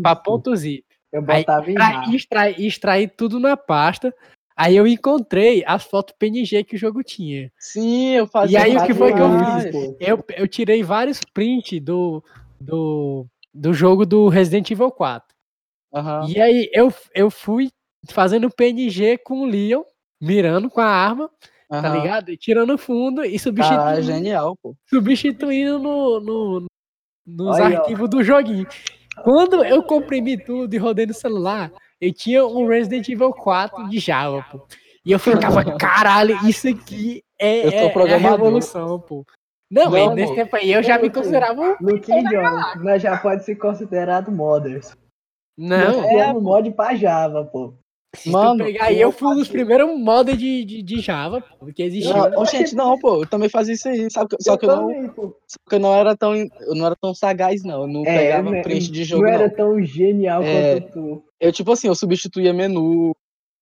para ponto .zip. Eu botava aí, em extrair, extrair tudo na pasta. Aí eu encontrei as fotos PNG que o jogo tinha. Sim, eu fazia. E aí o que foi que eu fiz? Eu, eu tirei vários prints do, do, do jogo do Resident Evil 4. Aham. E aí eu, eu fui fazendo PNG com o Leon, mirando com a arma, tá aham. ligado? E tirando fundo e substituindo, Caralho, genial, pô. substituindo no, no- nos Olha, ó. arquivos do joguinho. Quando eu comprimi tudo e rodei no celular, eu tinha um Resident Evil 4 de Java, pô. E eu ficava, caralho, isso aqui é, é- é a programador. revolução, pô. Não, Não, nesse tempo aí eu já me considerava um... Luquinho já pode ser considerado modders. Não, Nós criamos mod pra Java, pô. se Mano, tu pegar aí, eu fui um dos primeiros modders de, de, de Java, pô, que existia. Não, ô, gente, não, pô, eu também fazia isso aí, sabe? Só que eu não, também, pô. só que eu não era tão, eu não era tão sagaz, não. Eu não É, pegava né, print de jogo, não não. era tão genial É. quanto tu. Eu, tipo assim, eu substituía menu,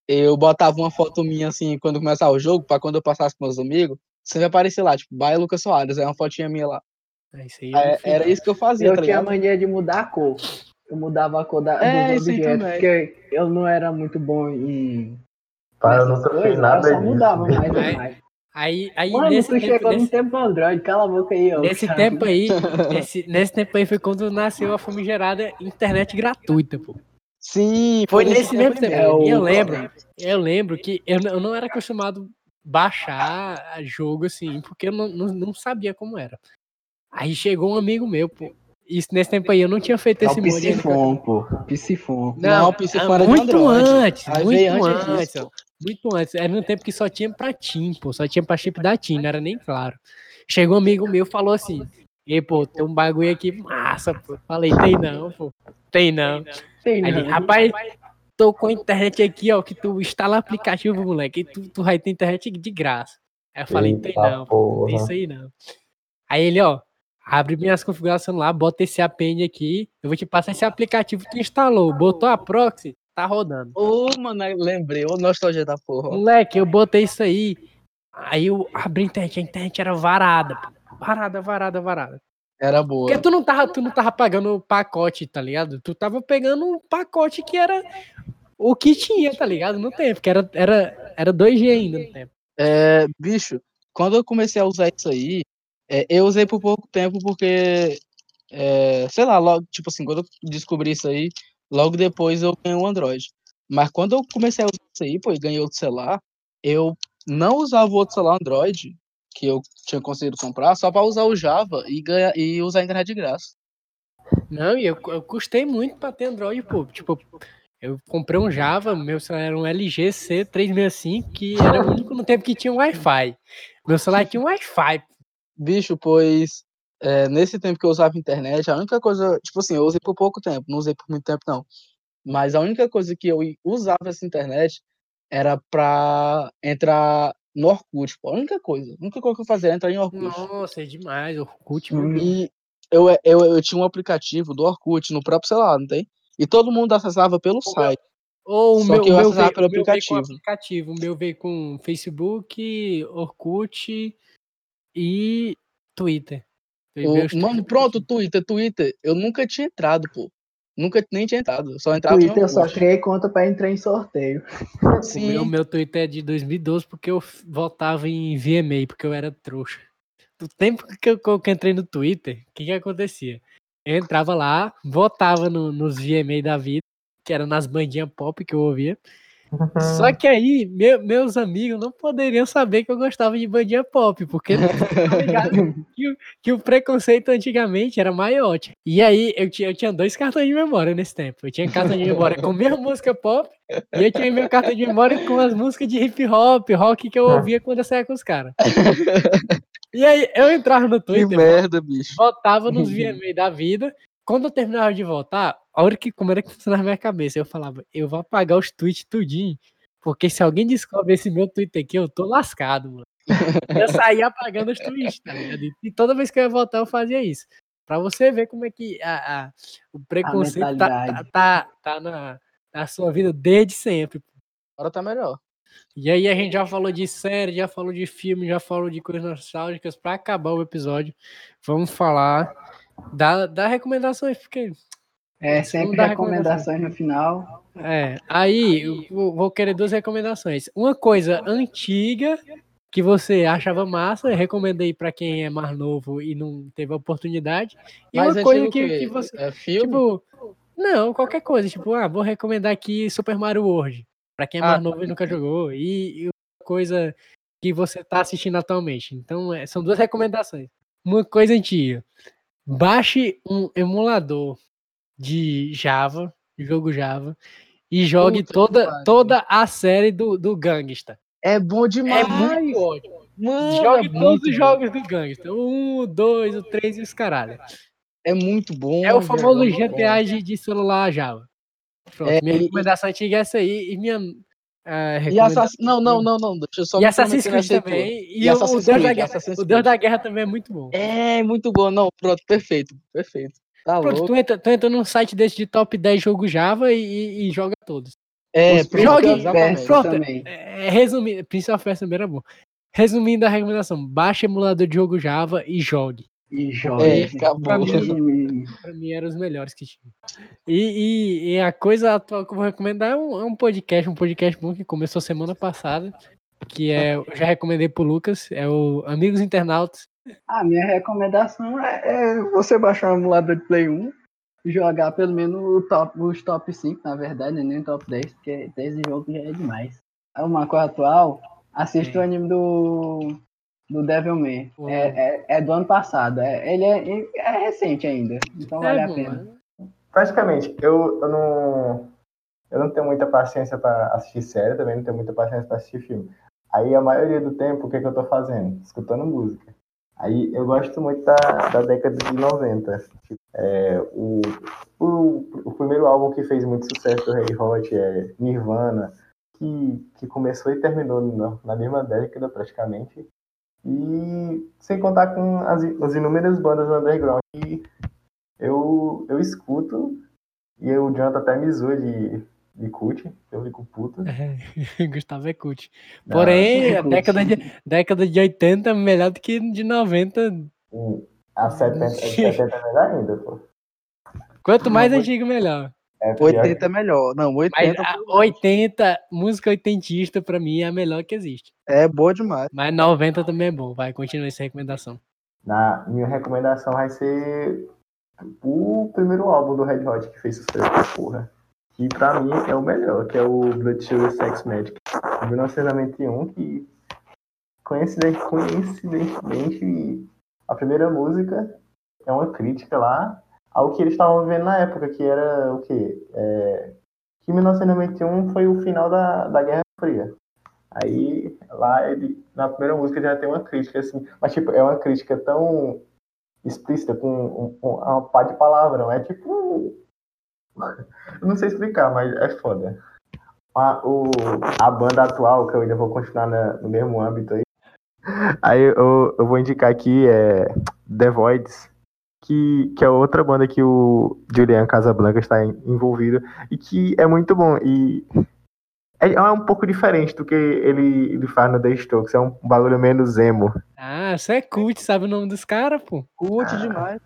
eu botava uma foto minha, assim, quando começava o jogo, pra quando eu passasse com meus amigos, sempre aparecer lá, tipo, Baia Lucas Soares, aí uma fotinha minha lá. É, isso aí eu É, não fiz, era não. isso que eu fazia, Eu tá tinha a mania de mudar a cor. Eu mudava a cor da, É, dos objetos, também. porque eu não era muito bom em. Para, eu nunca fiz coisas, nada Eu só mudava mais e. Aí, aí Mano, nesse tu tempo, chegou nesse- no tempo Android, cala a boca aí, ó. Nesse cara. tempo aí, nesse, nesse tempo aí foi quando nasceu a famigerada internet gratuita, pô. Sim, Foi nesse mesmo tempo. É, o- E eu lembro, eu lembro que eu, não- eu não era acostumado baixar jogo assim, porque eu não, não, não sabia como era. Aí chegou um amigo meu, pô. Isso nesse tempo aí eu não tinha feito É esse mod. Psifon, pô. Psifon. Não, Não, o PC ah, fora de muito antes, Aí muito antes antes, ó. muito antes. Era no tempo que só tinha pra TIM, pô, só tinha pra chip da TIM, não era nem claro. Chegou um amigo meu e falou assim: "Ei, pô, tem um bagulho aqui massa, pô". Falei: "Tem não, pô. Tem não". Tem, Aí não. rapaz, tô com a internet aqui, ó, que tu instala aplicativo, moleque, e tu, tu vai ter internet de graça. Aí eu falei, tem não, pô, não tem isso aí não. Aí ele, ó, abre minhas configurações lá, bota esse append aqui, eu vou te passar esse aplicativo que instalou, botou a proxy, tá rodando. Ô, mano, eu lembrei, ô, nostalgia da porra. Moleque, eu botei isso aí, aí eu abri a internet, a internet era varada, varada, varada, varada. Era boa. Porque tu não tava, tu não tava pagando o pacote, tá ligado? Tu tava pegando um pacote que era o que tinha, tá ligado? No tempo, que era, era, era 2G ainda no tempo. É, bicho, quando eu comecei a usar isso aí, é, eu usei por pouco tempo porque, é, sei lá, logo, tipo assim, quando eu descobri isso aí, logo depois eu ganhei um Android. Mas quando eu comecei a usar isso aí, pô, e ganhei outro celular, eu não usava outro celular Android que eu tinha conseguido comprar só pra usar o Java e, ganhar, e usar a internet de graça. Não, e eu, eu custei muito pra ter Android, pô. Tipo, eu comprei um Java, meu celular era um LG C365, que era o único no tempo que tinha Wi-Fi. Meu celular tinha Wi-Fi. Bicho, pois é, nesse tempo que eu usava internet, a única coisa, tipo assim, eu usei por pouco tempo, não usei por muito tempo não. Mas a única coisa que eu usava essa internet era pra entrar no Orkut, pô. A única coisa, a única coisa que eu fazia era entrar em Orkut. Nossa, é demais. Orkut, meu. E eu, eu, eu tinha um aplicativo do Orkut no próprio celular, não tem? E todo mundo acessava pelo site. Ou o meu, que eu meu veio, pelo o meu veio com aplicativo. aplicativo. O meu veio com Facebook, Orkut e Twitter. O- mano, pronto. Twitter, Twitter. Eu nunca tinha entrado, pô. Nunca nem tinha entrado. Só entrava Twitter eu só criei conta pra entrar em sorteio. O meu, Sim, meu Twitter é de 2012 porque eu votava em VMA, porque eu era trouxa. Do tempo que eu, que eu entrei no Twitter, o que que acontecia? Eu entrava lá, votava no- nos VMA da vida, que era nas bandinhas pop que eu ouvia. Só que aí, meu- meus amigos não poderiam saber que eu gostava de bandinha pop, porque que, o- que o preconceito antigamente era maior. E aí, eu tinha, eu tinha dois cartões de memória nesse tempo. Eu tinha cartão de memória com minha música pop e eu tinha meu cartão de memória com as músicas de hip hop, rock que eu ouvia quando eu saía com os caras. E aí, eu entrava no que Twitter, merda, bicho. votava nos VMA da vida. Quando eu terminava de votar, a hora que como era que funcionava na minha cabeça, eu falava, eu vou apagar os tweets tudinho, porque se alguém descobre esse meu tweet aqui, eu tô lascado, mano. Eu saía apagando os tweets, tá ligado? E toda vez que eu ia votar, eu fazia isso. Pra você ver como é que a, a- o preconceito tá, tá, mentalidade. tá, tá na, na sua vida desde sempre. Agora tá melhor. E aí a gente já falou de série, já falou de filme, já falou de coisas nostálgicas. Pra acabar o episódio, vamos falar da, da recomendações, porque É sempre dá recomendações no final. É, aí eu vou querer duas recomendações. Uma coisa antiga que você achava massa, eu recomendei pra quem é mais novo e não teve a oportunidade. E Mas uma coisa que, que você. É filme? Tipo, não, qualquer coisa. Tipo, ah, vou recomendar aqui Super Mario World. Pra quem é Ah, mais novo e nunca jogou. E, e uma coisa que você tá assistindo atualmente. Então, é, são duas recomendações. Uma coisa antiga. Baixe um emulador de Java, jogo Java, e jogue Puta toda, toda a série do, do Gangsta. É bom É demais. muito ótimo. Mano, Jogue é todos os bom. jogos do Gangsta. Um, o dois, o três e os caralho. É muito bom. É o velho, famoso. GTA de, de celular Java. Pronto, É, minha e- recomendação antiga é essa aí. E minha. Ah, E Assassin... Não, não, não, não. Deixa eu só E Assassin's Creed também. E, E o, Assassin's o Deus da Creed, Guerra. Assassin's O Deus da Guerra também é muito bom. É muito bom. Não, pronto, perfeito. Perfeito. Tá Pronto, louco. tu entra, tu entra num site desse de top 10 jogo Java e, e- e joga todos. É, Os pronto, jogue- exatamente. Pronto. também. É, resumindo, Prince of Persia também era bom. Resumindo a recomendação, baixe emulador de jogo Java e jogue. E joga. É, acabou. Pra mim-. Pra mim eram os melhores que tinha. E, e- e a coisa atual que eu vou recomendar é um, é um podcast, um podcast bom que começou semana passada, que é, eu já recomendei pro Lucas, é o Amigos Internautas. A minha recomendação é, é você baixar um emulador de Play 1 e jogar pelo menos o top, os top 5, na verdade, nem o top 10, porque esse jogo já é demais. É uma coisa atual, assista É. o anime do, do Devilman. O- É, é, é do ano passado. É, ele é, é recente ainda, então vale É a bom, pena. né? Praticamente, eu, eu não. Eu não tenho muita paciência pra assistir série, também não tenho muita paciência pra assistir filme. Aí a maioria do tempo, o que, que eu tô fazendo? Escutando música. Aí eu gosto muito da, da década de 90. Tipo, É, o, o, o primeiro álbum que fez muito sucesso do Ray Hot é Nirvana, que, que começou e terminou na, na mesma década praticamente. E sem contar com as, as inúmeras bandas underground que eu, eu escuto e o Jonathan até me zoa de, de cult, eu fico puto. Gustavo é cult. Não, Porém, é a cult. década de, década de 80 é melhor do que de 90. Hum, A 70, 70 é melhor ainda, pô. Quanto mais Não, antigo, melhor. É pior 80 é melhor. Não, Mas 80 a 80, música oitentista, pra mim, é a melhor que existe. é boa demais. Mas 90 também é bom. Vai, continua essa recomendação. Na minha recomendação vai ser o primeiro álbum do Red Hot que fez sucesso, porra. Que pra mim é o melhor, que é o Blood Sugar Sex Magic, de 1991, que coincidente- coincidentemente a primeira música é uma crítica lá ao que eles estavam vivendo na época, que era o quê? É, que 1991 foi o final da, da Guerra Fria. Aí, lá, ele, na primeira música já tem uma crítica, assim, mas, tipo, é uma crítica tão explícita, com um, um, uma pá de palavrão, é tipo... não sei explicar, mas é foda. A, o, a banda atual, que eu ainda vou continuar na- no mesmo âmbito aí, aí eu, eu vou indicar aqui é The Voids, que, que é outra banda que o Julian Casablanca está en- envolvido, e que é muito bom, e é, é um pouco diferente do que ele, ele faz no The Strokes, é um bagulho menos emo. Ah, você é cult, sabe o nome dos caras, pô? Curte demais.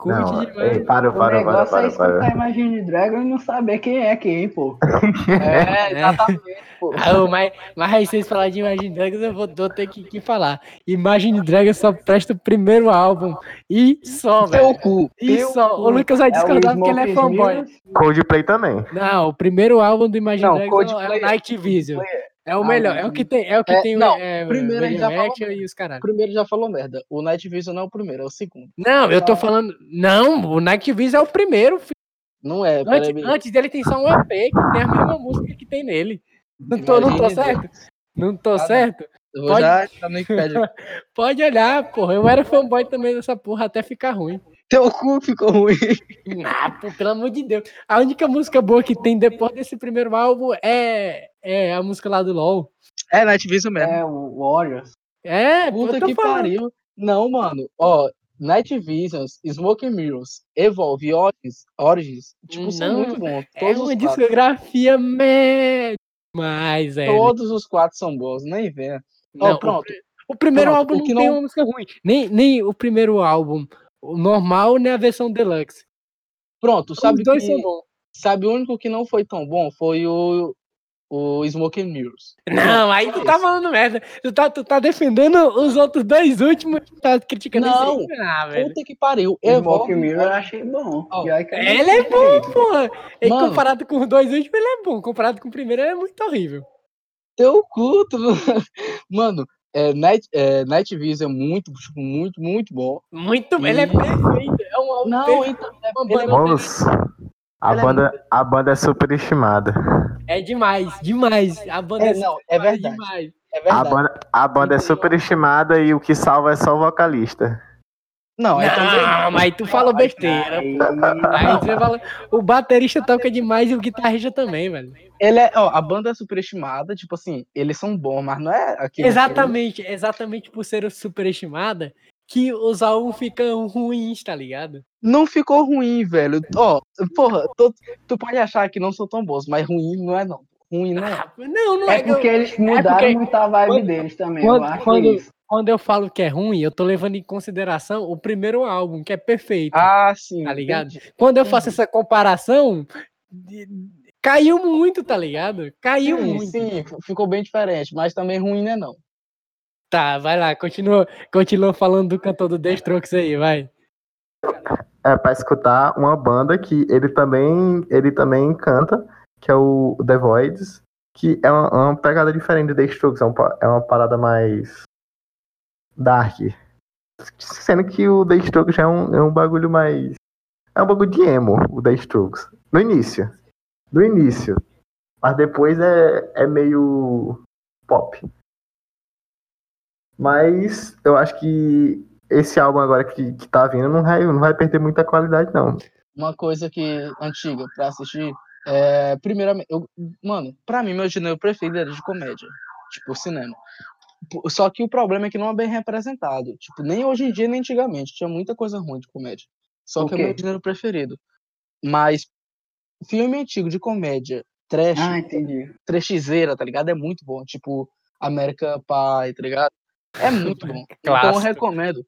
Cult Não, demais. ei, para, O para, para, negócio é para, escutar para. Imagine Dragon e não saber quem é quem, pô. É, exatamente, pô. Ah, mas, mas aí vocês falarem de Imagine Dragons, eu vou, vou ter que, que falar. Imagine Dragons só presta o primeiro álbum. E só, velho. cu. E teu só. cu. O Lucas vai É discordar porque ele é fanboy. Coldplay também. Não, o primeiro álbum do Imagine Não, Dragons é é Coldplay- o Night Vision. É o Ah, melhor, Night é o que tem, é o que É, tem não, é, primeiro gente já falou. e os O caras. primeiro já falou merda. O Night Vision não é o primeiro, é o segundo. Não, eu tô falando. Não, o Night Vision é o primeiro. filho. Não é, Antes, peraí. antes dele tem só um EP que tem a mesma música que tem nele. Não tô, não tô certo? Não tô Ah, não. certo? Pode- já. Pode olhar, porra. Eu era fanboy também dessa porra até ficar ruim. Teu cu ficou ruim. Ah, pô, pelo amor de Deus. A única música boa que tem depois desse primeiro álbum é, é a música lá do LOL. É Night Vision mesmo. É o Warriors. É, Puta que falando. pariu. Não, mano. Ó, Night Visions, Smoke Mirrors, Evolve e Origins, Origins tipo, são Não, muito bons. É Todos uma os quatro. discografia média. Mas é. Todos os quatro são bons, nem vê. Ó, Não, pronto. O primeiro Pronto, álbum o não que tem uma música ruim. Nem, nem o primeiro álbum, o normal, nem a versão deluxe. Pronto, sabe Os dois que são bons. sabe o único que não foi tão bom? Foi o, o Smoke and Mirrors. Não, aí tu tá falando merda. Tu tá, tu tá defendendo os outros dois últimos, tu tá criticando Não, isso aí. Ah, velho. Puta que pariu. Smoke Mirror eu achei bom. Eu Ele é bom, porra. E Mano. comparado com os dois últimos, ele é bom. Comparado com o primeiro, ele é muito horrível. teu cu. tu- Mano, é, Night, é, Night Vision é muito, tipo, muito, muito bom. Muito, ele é perfeito. É um álbum Não, perfeito. então, É uma ele é a Ela é banda, a banda é superestimada. É demais, demais. A banda É, é, não, é demais, verdade. demais. É A verdade. banda, a banda é superestimada e o que salva é só o vocalista. Não, é também. Não, mas tu falou besteira. Aí, você fala, o baterista toca demais e o guitarrista também, velho. Ele é, ó, a banda é superestimada, tipo assim, eles são bons, mas não é aquilo. Exatamente, exatamente por ser superestimada que os álbuns ficam ruins, tá ligado? Não ficou ruim, velho. Ó, porra, tu, tu pode achar que não são tão bons, mas ruim não é não. Ruim não é. Ah, não, não é é. que eu- porque eles mudaram porque- muito a vibe quando- deles também, quando- eu acho quando- isso. Quando eu falo que é ruim, eu tô levando em consideração o primeiro álbum, que é perfeito. Ah, sim. Tá ligado? entendi. Quando eu faço essa comparação, de- caiu muito, tá ligado? Caiu Sim, muito. sim, ficou bem diferente, mas também ruim não é não. Tá, vai lá, continua, continua falando do cantor do The Strokes aí, vai. É pra escutar uma banda que ele também, ele também canta, que é o The Voids, que é uma, uma pegada diferente do The Strokes, é, um pa- é uma parada mais dark. Sendo que o The Strokes já é um, é um bagulho mais. É um bagulho de emo, o The Strokes. No início. No início. Mas depois é, é meio pop. Mas eu acho que esse álbum agora que, que tá vindo não vai, não vai perder muita qualidade, não. Uma coisa que antiga pra assistir é, primeiramente, eu, mano, pra mim meu gênero preferido era de comédia, tipo cinema. Só que o problema é que não é bem representado, tipo, nem hoje em dia nem antigamente, tinha muita coisa ruim de comédia. Só O que é meu gênero preferido. Mas filme antigo de comédia, trash, Ah, entendi. trashzeira, tá ligado? É muito bom, tipo American Pie, tá ligado? É muito bom. Então eu recomendo.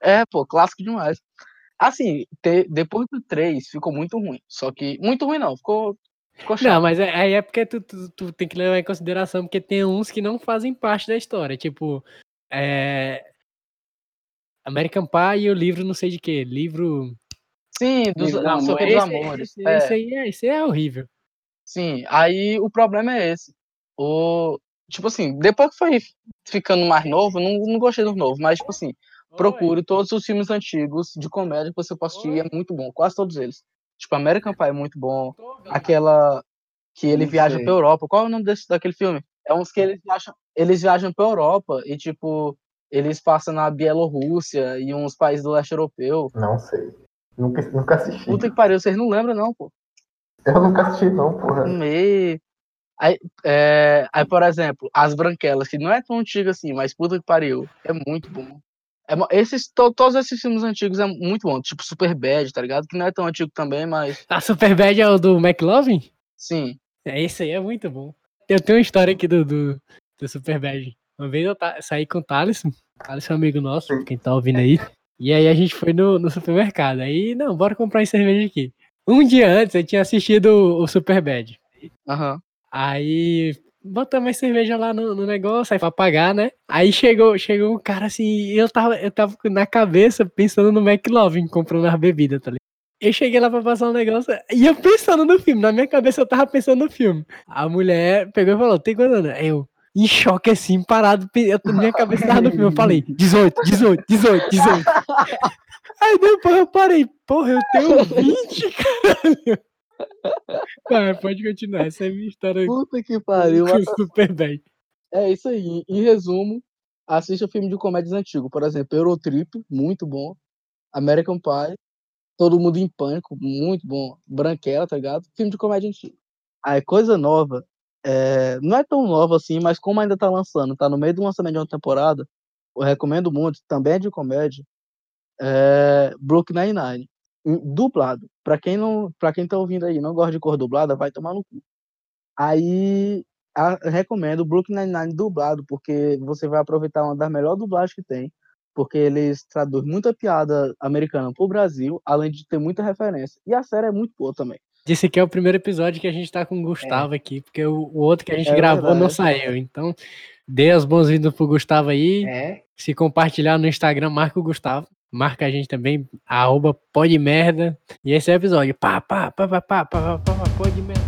É, pô, clássico demais. Assim, te- depois do 3 ficou muito ruim. Só que. Muito ruim não, ficou. Ficou chato. Não, mas é- aí é porque tu, tu, tu tem que levar em consideração, porque tem uns que não fazem parte da história, tipo, é... American Pie e o livro não sei de que, livro... Sim, dos, Livro não, Esse, amores. esse, é, esse aí é, esse é horrível. sim, aí o problema é esse. O, tipo assim, depois que foi ficando mais novo, não, não gostei do novo, mas tipo assim, procure todos os filmes antigos de comédia que você possa assistir, e é muito bom, quase todos eles. Tipo, American Pie é muito bom. Aquela que ele Não viaja sei. pra Europa. Qual é o nome desse, daquele filme? É uns que eles viajam, eles viajam pra Europa e, tipo, eles passam na Bielorrússia e uns países do leste europeu. Não sei. Nunca, nunca assisti. Puta que pariu, vocês não lembram, não, pô. Eu nunca assisti, não, porra. Me... Aí, é, aí, por exemplo, As Branquelas, que não é tão antiga assim, mas puta que pariu, é muito bom. É, esses, to- todos esses filmes antigos é muito bom, tipo Super Bad, tá ligado? Que não é tão antigo também, mas A Superbad é o do McLovin? sim. É, esse aí é muito bom. Eu tenho uma história aqui do, do, do Superbad. Uma vez eu ta- saí com o Thales, o Thales é um amigo nosso, quem tá ouvindo aí. E aí a gente foi no, no supermercado. Aí, não, bora comprar uma cerveja aqui. Um dia antes eu tinha assistido o, o Superbad. Aham. Aí botamos mais cerveja lá no, no negócio, aí pra pagar, né? Aí chegou, chegou um cara assim, eu tava, eu tava na cabeça pensando no McLovin, comprando as bebidas, tá ligado? Eu cheguei lá pra passar um negócio, e eu pensando no filme, na minha cabeça eu tava pensando no filme. A mulher pegou e falou, tem quantos anos? Eu, em choque assim, parado, eu, na minha cabeça tava no filme, eu falei, 18, 18, 18, 18. Aí depois eu parei, porra, eu tenho 20, caralho. Tá, pode continuar, essa é a minha história Puta que pariu. o Superbad. É isso aí. Em resumo, assista filme de comédias antigos. Por exemplo, Eurotrip, muito bom. American Pie, Todo Mundo em Pânico, muito bom. Branquela, tá ligado? Filme de comédia antigo. Aí, coisa nova, é, não é tão nova assim, mas como ainda tá lançando, tá no meio do lançamento de uma temporada, eu recomendo muito, também é de comédia, é Brooklyn Nine-Nine. Dublado. Pra quem não, para quem tá ouvindo aí, e não gosta de cor dublada, vai tomar no cu. Aí, a- recomendo o Brooklyn Nine-Nine dublado, porque você vai aproveitar uma das melhores dublagens que tem, porque eles traduzem muita piada americana pro Brasil, além de ter muita referência. E a série é muito boa também. Esse aqui é o primeiro episódio que a gente tá com o Gustavo aqui, porque o, o outro que a gente É gravou não verdade. saiu. Então, dê as boas-vindas pro Gustavo aí. É. Se compartilhar no Instagram, marca o Gustavo. Marca a gente também, arroba podmerda. E esse é o episódio. Pá, pá, pá, pá, pá, pá, pá, pá, pode merda.